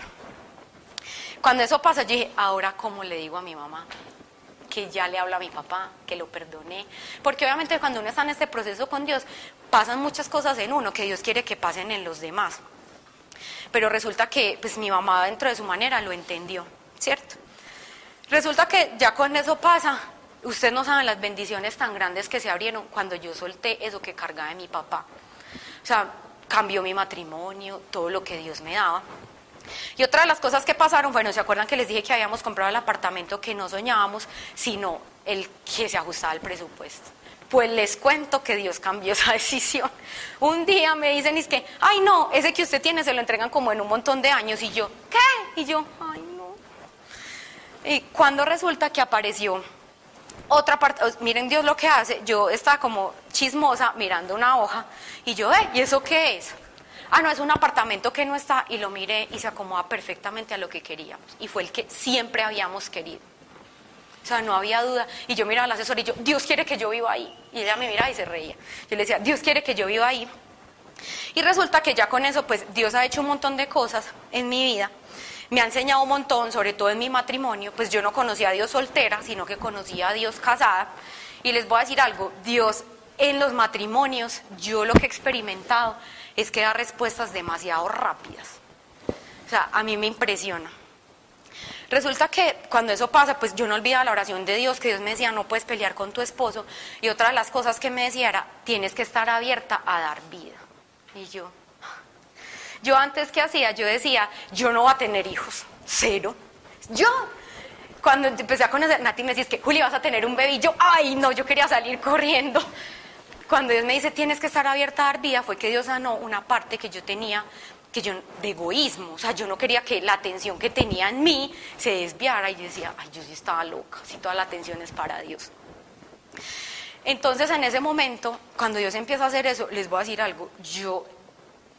Cuando eso pasa, yo dije, ahora cómo le digo a mi mamá que ya le hablo a mi papá, que lo perdoné. Porque obviamente cuando uno está en este proceso con Dios, pasan muchas cosas en uno que Dios quiere que pasen en los demás. Pero resulta que pues mi mamá dentro de su manera lo entendió, ¿cierto? Resulta que ya con eso pasa, ustedes no saben las bendiciones tan grandes que se abrieron cuando yo solté eso que cargaba de mi papá. O sea, cambió mi matrimonio, todo lo que Dios me daba. Y otra de las cosas que pasaron, bueno, ¿se acuerdan que les dije que habíamos comprado el apartamento que no soñábamos, sino el que se ajustaba al presupuesto? Pues les cuento que Dios cambió esa decisión. Un día me dicen, es que, ay no, ese que usted tiene se lo entregan como en un montón de años. Y yo, ¿qué? Y yo, ay no. Y cuando resulta que apareció otra parte, miren Dios lo que hace, yo estaba como chismosa mirando una hoja y yo, ¿y eso qué es? Ah, no, es un apartamento que no está, y lo miré y se acomoda perfectamente a lo que queríamos. Y fue el que siempre habíamos querido. O sea, no había duda. Y yo miraba al asesor y yo, Dios quiere que yo viva ahí. Y ella me miraba y se reía. Yo le decía, Dios quiere que yo viva ahí. Y resulta que ya con eso, pues Dios ha hecho un montón de cosas en mi vida. Me ha enseñado un montón, sobre todo en mi matrimonio. Pues yo no conocía a Dios soltera, sino que conocía a Dios casada. Y les voy a decir algo, Dios en los matrimonios, yo lo que he experimentado es que da respuestas demasiado rápidas. O sea, a mí me impresiona. Resulta que cuando eso pasa, pues yo no olvidaba la oración de Dios, que Dios me decía, no puedes pelear con tu esposo. Y otra de las cosas que me decía era, tienes que estar abierta a dar vida. Y yo, yo antes que hacía, yo decía, yo no voy a tener hijos, cero. Yo, cuando empecé a conocer, Nati me decía, que Juli, vas a tener un bebé. Yo, ay, no, yo quería salir corriendo. Cuando Dios me dice tienes que estar abierta a dar vida, fue que Dios sanó una parte que yo tenía que yo de egoísmo, o sea, yo no quería que la atención que tenía en mí se desviara y yo decía, ay, yo sí estaba loca, si toda la atención es para Dios. Entonces, en ese momento, cuando Dios empieza a hacer eso, les voy a decir algo, yo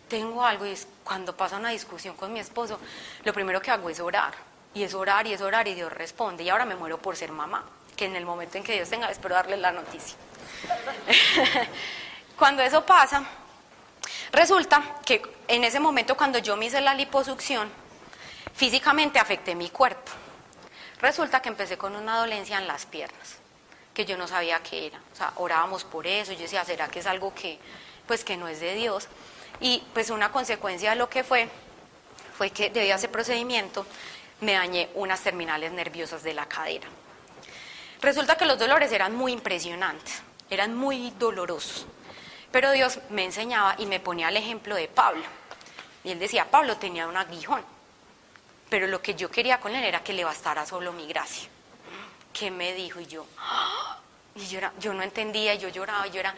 tengo algo y es cuando pasa una discusión con mi esposo, lo primero que hago es orar, y es orar y es orar y Dios responde, y ahora me muero por ser mamá, que en el momento en que Dios tenga, espero darles la noticia. cuando eso pasa, resulta que en ese momento cuando yo me hice la liposucción, físicamente afecté mi cuerpo. Resulta que empecé con una dolencia en las piernas, que yo no sabía qué era. O sea, orábamos por eso, yo decía, ¿será que es algo que, pues, que no es de Dios? Y pues una consecuencia de lo que fue, fue que debido a ese procedimiento me dañé unas terminales nerviosas de la cadera. Resulta que los dolores eran muy impresionantes, eran muy dolorosos. Pero Dios me enseñaba y me ponía el ejemplo de Pablo. Y él decía, Pablo tenía un aguijón, pero lo que yo quería con él era que le bastara solo mi gracia. ¿Qué me dijo? Y yo, y yo, yo no entendía, yo lloraba, yo era,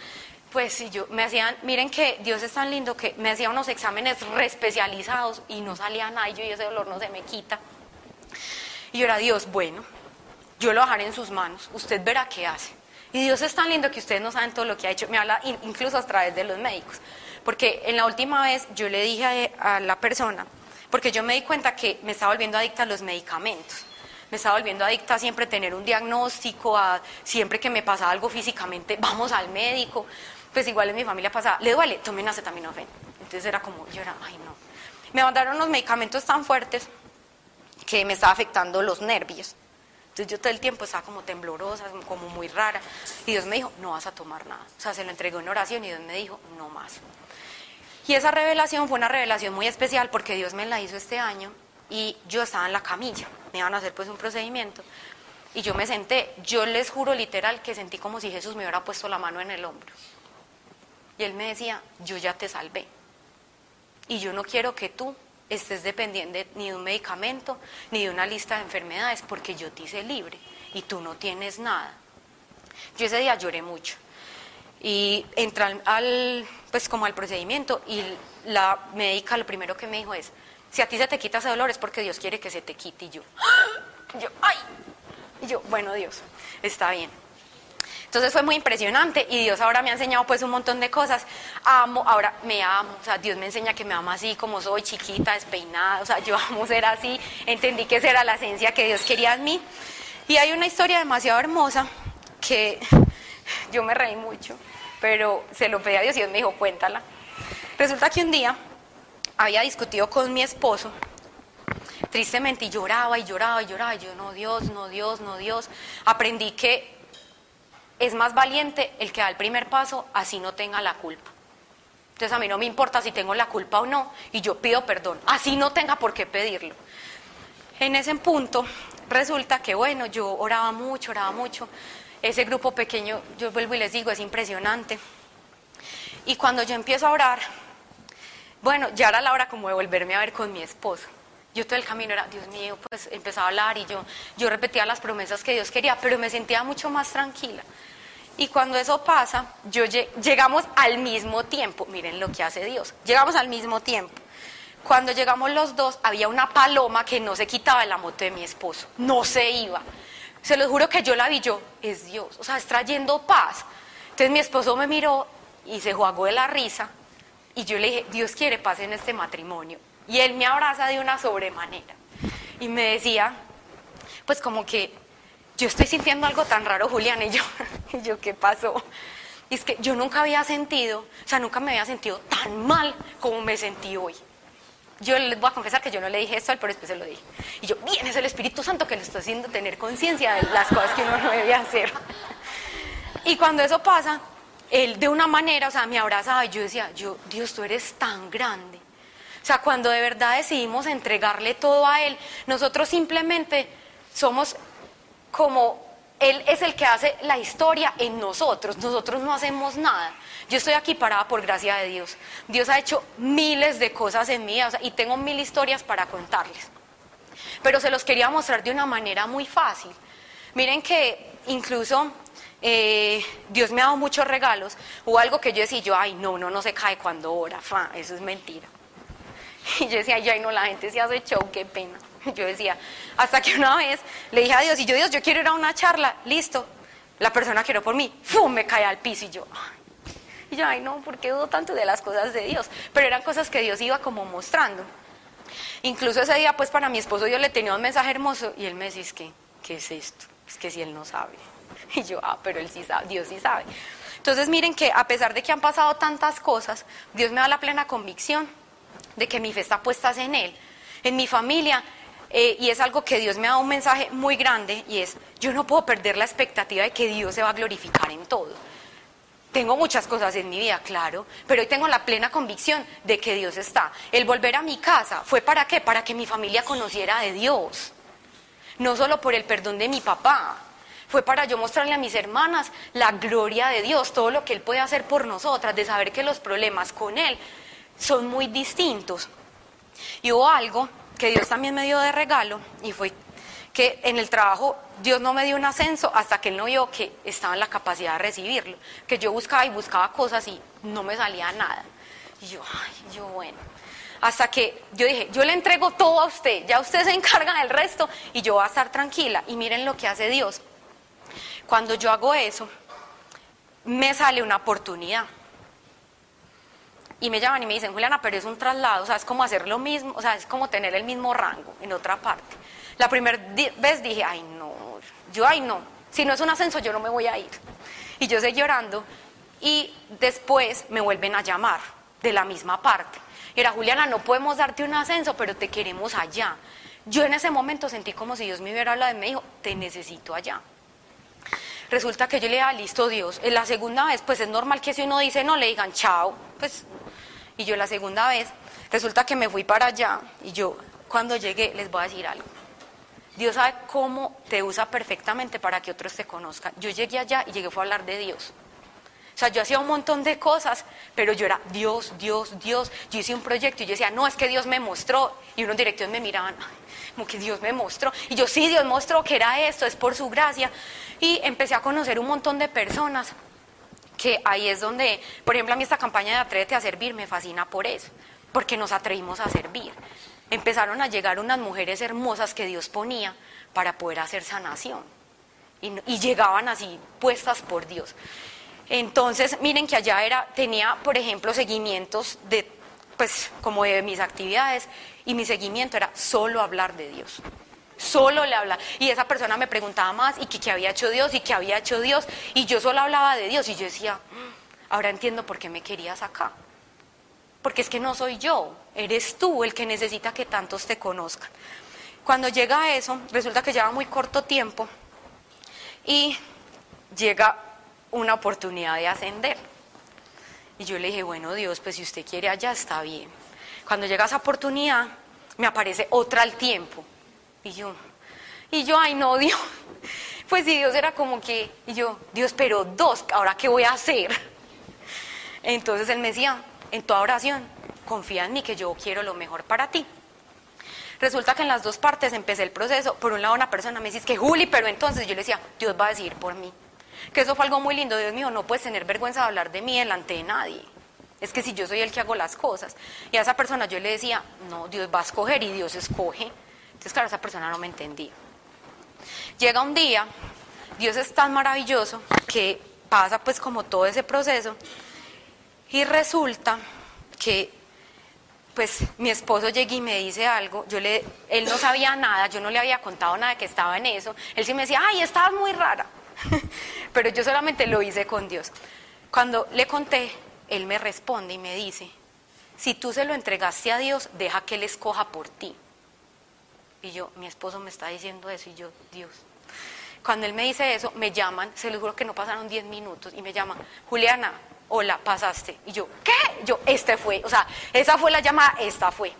pues si yo, me hacían, miren que Dios es tan lindo que me hacía unos exámenes re especializados y no salía nada y yo y ese dolor no se me quita. Y yo era, Dios, bueno, yo lo dejaré en sus manos, usted verá qué hace. Y Dios es tan lindo que ustedes no saben todo lo que ha hecho, me habla incluso a través de los médicos. Porque en la última vez yo le dije a, la persona, porque yo me di cuenta que me estaba volviendo adicta a los medicamentos me estaba volviendo adicta a siempre tener un diagnóstico, a siempre que me pasaba algo físicamente, vamos al médico. Pues igual en mi familia pasaba, le duele, tomen acetaminofén. Entonces era como, yo era, ay no. Me mandaron unos medicamentos tan fuertes que me estaba afectando los nervios. Entonces yo todo el tiempo estaba como temblorosa, como muy rara. Y Dios me dijo, no vas a tomar nada. O sea, se lo entregó en oración y Dios me dijo, no más. Y esa revelación fue una revelación muy especial porque Dios me la hizo este año y yo estaba en la camilla. Me iban a hacer pues un procedimiento. Y yo me senté. Yo les juro literal que sentí como si Jesús me hubiera puesto la mano en el hombro. Y él me decía, yo ya te salvé. Y yo no quiero que tú estés dependiendo ni de un medicamento ni de una lista de enfermedades, porque yo te hice libre y tú no tienes nada. Yo ese día lloré mucho y entré al, pues como al procedimiento y la médica lo primero que me dijo es, si a ti se te quita ese dolor es porque Dios quiere que se te quite y yo, yo, ay, y yo, bueno Dios, está bien. Entonces fue muy impresionante y Dios ahora me ha enseñado pues un montón de cosas. Amo, ahora me amo, o sea, Dios me enseña que me ama así como soy, chiquita, despeinada, o sea, yo amo ser así. Entendí que esa era la esencia que Dios quería en mí. Y hay una historia demasiado hermosa que yo me reí mucho, pero se lo pedí a Dios y Dios me dijo, cuéntala. Resulta que un día había discutido con mi esposo tristemente y lloraba y lloraba y lloraba. Y yo, no, Dios, no, Dios, no, Dios. Aprendí que es más valiente el que da el primer paso, así no tenga la culpa. Entonces a mí no me importa si tengo la culpa o no, y yo pido perdón, así no tenga por qué pedirlo. En ese punto resulta que, bueno, yo oraba mucho, oraba mucho. Ese grupo pequeño, yo vuelvo y les digo, es impresionante. Y cuando yo empiezo a orar, bueno, ya era la hora como de volverme a ver con mi esposo. Yo todo el camino era, Dios mío, pues empezaba a hablar y yo, yo repetía las promesas que Dios quería, pero me sentía mucho más tranquila. Y cuando eso pasa, yo llegamos al mismo tiempo. Miren lo que hace Dios. Llegamos al mismo tiempo. Cuando llegamos los dos, había una paloma que no se quitaba de la moto de mi esposo. No se iba. Se los juro que yo la vi yo, es Dios. O sea, es trayendo paz. Entonces mi esposo me miró y se jugó de la risa. Y yo le dije, Dios quiere paz en este matrimonio. Y él me abraza de una sobremanera. Y me decía, pues como que yo estoy sintiendo algo tan raro, Julián, y yo, y yo, ¿qué pasó? Y es que yo nunca había sentido, o sea, nunca me había sentido tan mal como me sentí hoy. Yo les voy a confesar que yo no le dije esto, pero después se lo dije. Y yo, bien, es el Espíritu Santo que le está haciendo tener conciencia de las cosas que uno no debe hacer. Y cuando eso pasa, él de una manera, o sea, me abrazaba y yo decía, yo, Dios, tú eres tan grande. O sea, cuando de verdad decidimos entregarle todo a Él, nosotros simplemente somos como Él es el que hace la historia en nosotros, nosotros no hacemos nada. Yo estoy aquí parada por gracia de Dios. Dios ha hecho miles de cosas en mí y tengo mil historias para contarles. Pero se los quería mostrar de una manera muy fácil. Miren que incluso eh, Dios me ha dado muchos regalos. Hubo algo que yo decía, yo, ay, no, no, no se cae cuando ora, fa, eso es mentira. Y yo decía, ay, no, la gente se hace show, qué pena. Yo decía, hasta que una vez le dije a Dios, y yo, Dios, yo quiero ir a una charla, listo. La persona quiero por mí, ¡fum! me cae al piso y yo, ay. Y yo, ay, no, ¿por qué dudo tanto de las cosas de Dios? Pero eran cosas que Dios iba como mostrando. Incluso ese día, pues para mi esposo yo le tenía un mensaje hermoso y él me decía, ¿qué, ¿qué es esto? Es que si él no sabe. Y yo, ah, pero él sí sabe, Dios sí sabe. Entonces miren que a pesar de que han pasado tantas cosas, Dios me da la plena convicción de que mi fe está puesta en Él. En mi familia eh, y es algo que Dios me ha dado un mensaje muy grande y es, yo no puedo perder la expectativa de que Dios se va a glorificar en todo. Tengo muchas cosas en mi vida, claro, pero hoy tengo la plena convicción de que Dios está. El volver a mi casa fue para qué? Para que mi familia conociera de Dios. No solo por el perdón de mi papá, fue para yo mostrarle a mis hermanas la gloria de Dios, todo lo que Él puede hacer por nosotras, de saber que los problemas con Él son muy distintos. Y hubo algo que Dios también me dio de regalo y fue que en el trabajo Dios no me dio un ascenso hasta que Él no vio que estaba en la capacidad de recibirlo, que yo buscaba y buscaba cosas y no me salía nada. Y yo, ay, yo bueno. Hasta que yo dije, yo le entrego todo a usted, ya usted se encarga del resto y yo voy a estar tranquila. Y miren lo que hace Dios. Cuando yo hago eso, me sale una oportunidad. Y me llaman y me dicen, Juliana, pero es un traslado, o sea, es como hacer lo mismo, o sea, es como tener el mismo rango en otra parte. La primera vez dije, ay no, yo ay no, si no es un ascenso yo no me voy a ir. Y yo seguí llorando y después me vuelven a llamar de la misma parte. Era, Juliana, no podemos darte un ascenso, pero te queremos allá. Yo en ese momento sentí como si Dios me hubiera hablado y me dijo, te necesito allá. Resulta que yo le dije, ah, listo Dios. En la segunda vez, pues es normal que si uno dice no, le digan chao. Pues, y yo la segunda vez, resulta que me fui para allá y yo cuando llegué les voy a decir algo. Dios sabe cómo te usa perfectamente para que otros te conozcan. Yo llegué allá y llegué fue a hablar de Dios. O sea, yo hacía un montón de cosas, pero yo era Dios, Dios, Dios. Yo hice un proyecto y yo decía, no, es que Dios me mostró. Y unos directivos me miraban, como que Dios me mostró. Y yo, sí, Dios mostró que era esto, es por su gracia. Y empecé a conocer un montón de personas que ahí es donde, por ejemplo, a mí esta campaña de Atrévete a Servir me fascina por eso, porque nos atrevimos a servir empezaron a llegar unas mujeres hermosas que Dios ponía para poder hacer sanación. Y, llegaban así puestas por Dios. Entonces, miren que allá era, tenía, por ejemplo, seguimientos de, pues, como de mis actividades, y mi seguimiento era solo hablar de Dios. Solo le hablaba. Y esa persona me preguntaba más, y qué había hecho Dios, y qué había hecho Dios, y yo solo hablaba de Dios, y yo decía, mm, ahora entiendo por qué me querías acá porque es que no soy yo, eres tú el que necesita que tantos te conozcan. Cuando llega eso, resulta que lleva muy corto tiempo y llega una oportunidad de ascender. Y yo le dije, bueno Dios, pues si usted quiere allá está bien. Cuando llega esa oportunidad, me aparece otra al tiempo. Y yo, y yo, ay no, Dios. Pues si Dios era como que, y yo, Dios, pero dos, ¿ahora qué voy a hacer? Entonces él me decía, en toda oración, confía en mí que yo quiero lo mejor para ti. Resulta que en las dos partes empecé el proceso. Por un lado, una persona me dice que Juli, pero entonces yo le decía, Dios va a decir por mí. Que eso fue algo muy lindo. Dios mío, no puedes tener vergüenza de hablar de mí delante de nadie. Es que si yo soy el que hago las cosas. Y a esa persona yo le decía, no, Dios va a escoger y Dios escoge. Entonces, claro, esa persona no me entendía. Llega un día, Dios es tan maravilloso que pasa pues como todo ese proceso y resulta que pues mi esposo llega y me dice algo, yo le, él no sabía nada, yo no le había contado nada que estaba en eso, él sí me decía, ay, estabas muy rara, pero yo solamente lo hice con Dios. Cuando le conté, él me responde y me dice, si tú se lo entregaste a Dios, deja que Él escoja por ti. Y yo, mi esposo me está diciendo eso y yo, Dios. Cuando él me dice eso, me llaman, se lo juro que no pasaron 10 minutos, y me llaman, Juliana, hola, pasaste. Y yo, ¿qué? Yo, este fue. O sea, esa fue la llamada, esta fue.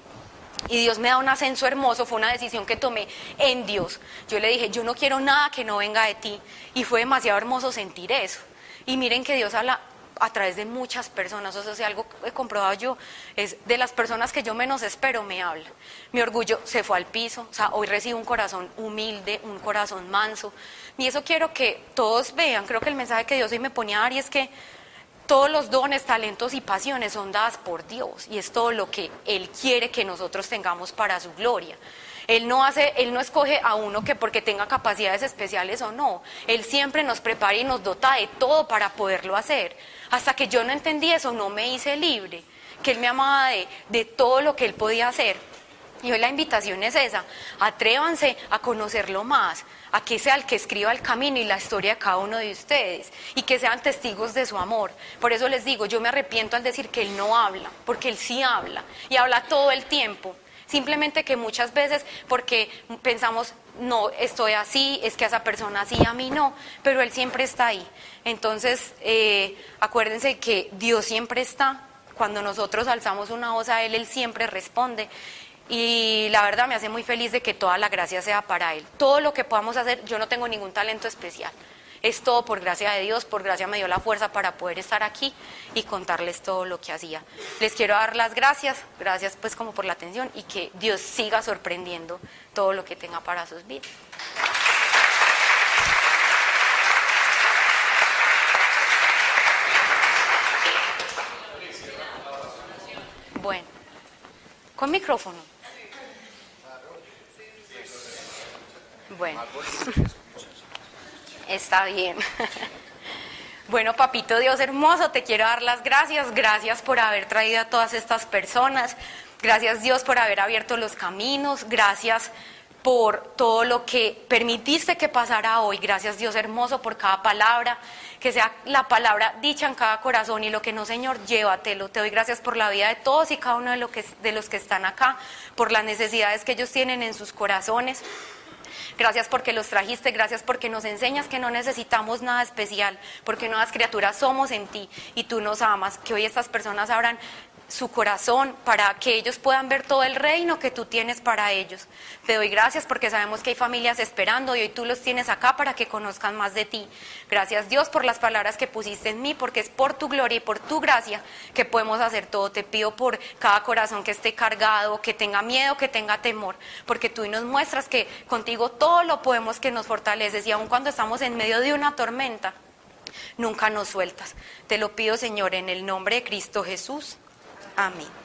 Y Dios me da un ascenso hermoso, fue una decisión que tomé en Dios. Yo le dije, yo no quiero nada que no venga de ti. Y fue demasiado hermoso sentir eso. Y miren que Dios habla a través de muchas personas, o sea, si algo he comprobado yo, es de las personas que yo menos espero me habla. Mi orgullo se fue al piso, o sea, hoy recibo un corazón humilde, un corazón manso, y eso quiero que todos vean, creo que el mensaje que Dios hoy me ponía a dar y es que todos los dones, talentos y pasiones son dadas por Dios. Y es todo lo que Él quiere que nosotros tengamos para su gloria. Él no hace, Él no escoge a uno que porque tenga capacidades especiales o no. Él siempre nos prepara y nos dota de todo para poderlo hacer. Hasta que yo no entendí eso, no me hice libre, que Él me amaba de, de todo lo que Él podía hacer. Y hoy la invitación es esa, atrévanse a conocerlo más, a que sea el que escriba el camino y la historia de cada uno de ustedes y que sean testigos de su amor. Por eso les digo, yo me arrepiento al decir que Él no habla, porque Él sí habla y habla todo el tiempo. Simplemente que muchas veces, porque pensamos, no, estoy así, es que a esa persona sí, a mí no, pero Él siempre está ahí. Entonces, eh, acuérdense que Dios siempre está. Cuando nosotros alzamos una voz a Él, Él siempre responde. Y la verdad me hace muy feliz de que toda la gracia sea para Él. Todo lo que podamos hacer, yo no tengo ningún talento especial. Es todo por gracia de Dios, por gracia me dio la fuerza para poder estar aquí y contarles todo lo que hacía. Les quiero dar las gracias, gracias pues como por la atención y que Dios siga sorprendiendo todo lo que tenga para sus vidas. Bueno, con micrófono. Bueno. Está bien. Bueno, papito Dios hermoso, te quiero dar las gracias. Gracias por haber traído a todas estas personas. Gracias Dios por haber abierto los caminos. Gracias por todo lo que permitiste que pasara hoy. Gracias Dios hermoso por cada palabra. Que sea la palabra dicha en cada corazón y lo que no, Señor, llévatelo. Te doy gracias por la vida de todos y cada uno de, los que están acá, por las necesidades que ellos tienen en sus corazones. Gracias porque los trajiste, gracias porque nos enseñas que no necesitamos nada especial, porque nuevas criaturas somos en ti y tú nos amas. Que hoy estas personas abran su corazón para que ellos puedan ver todo el reino que tú tienes para ellos. Te doy gracias porque sabemos que hay familias esperando y hoy tú los tienes acá para que conozcan más de ti. Gracias Dios por las palabras que pusiste en mí, porque es por tu gloria y por tu gracia que podemos hacer todo. Te pido por cada corazón que esté cargado, que tenga miedo, que tenga temor, porque tú nos muestras que contigo todo lo podemos, que nos fortaleces y aun cuando estamos en medio de una tormenta, nunca nos sueltas. Te lo pido Señor en el nombre de Cristo Jesús. Amén.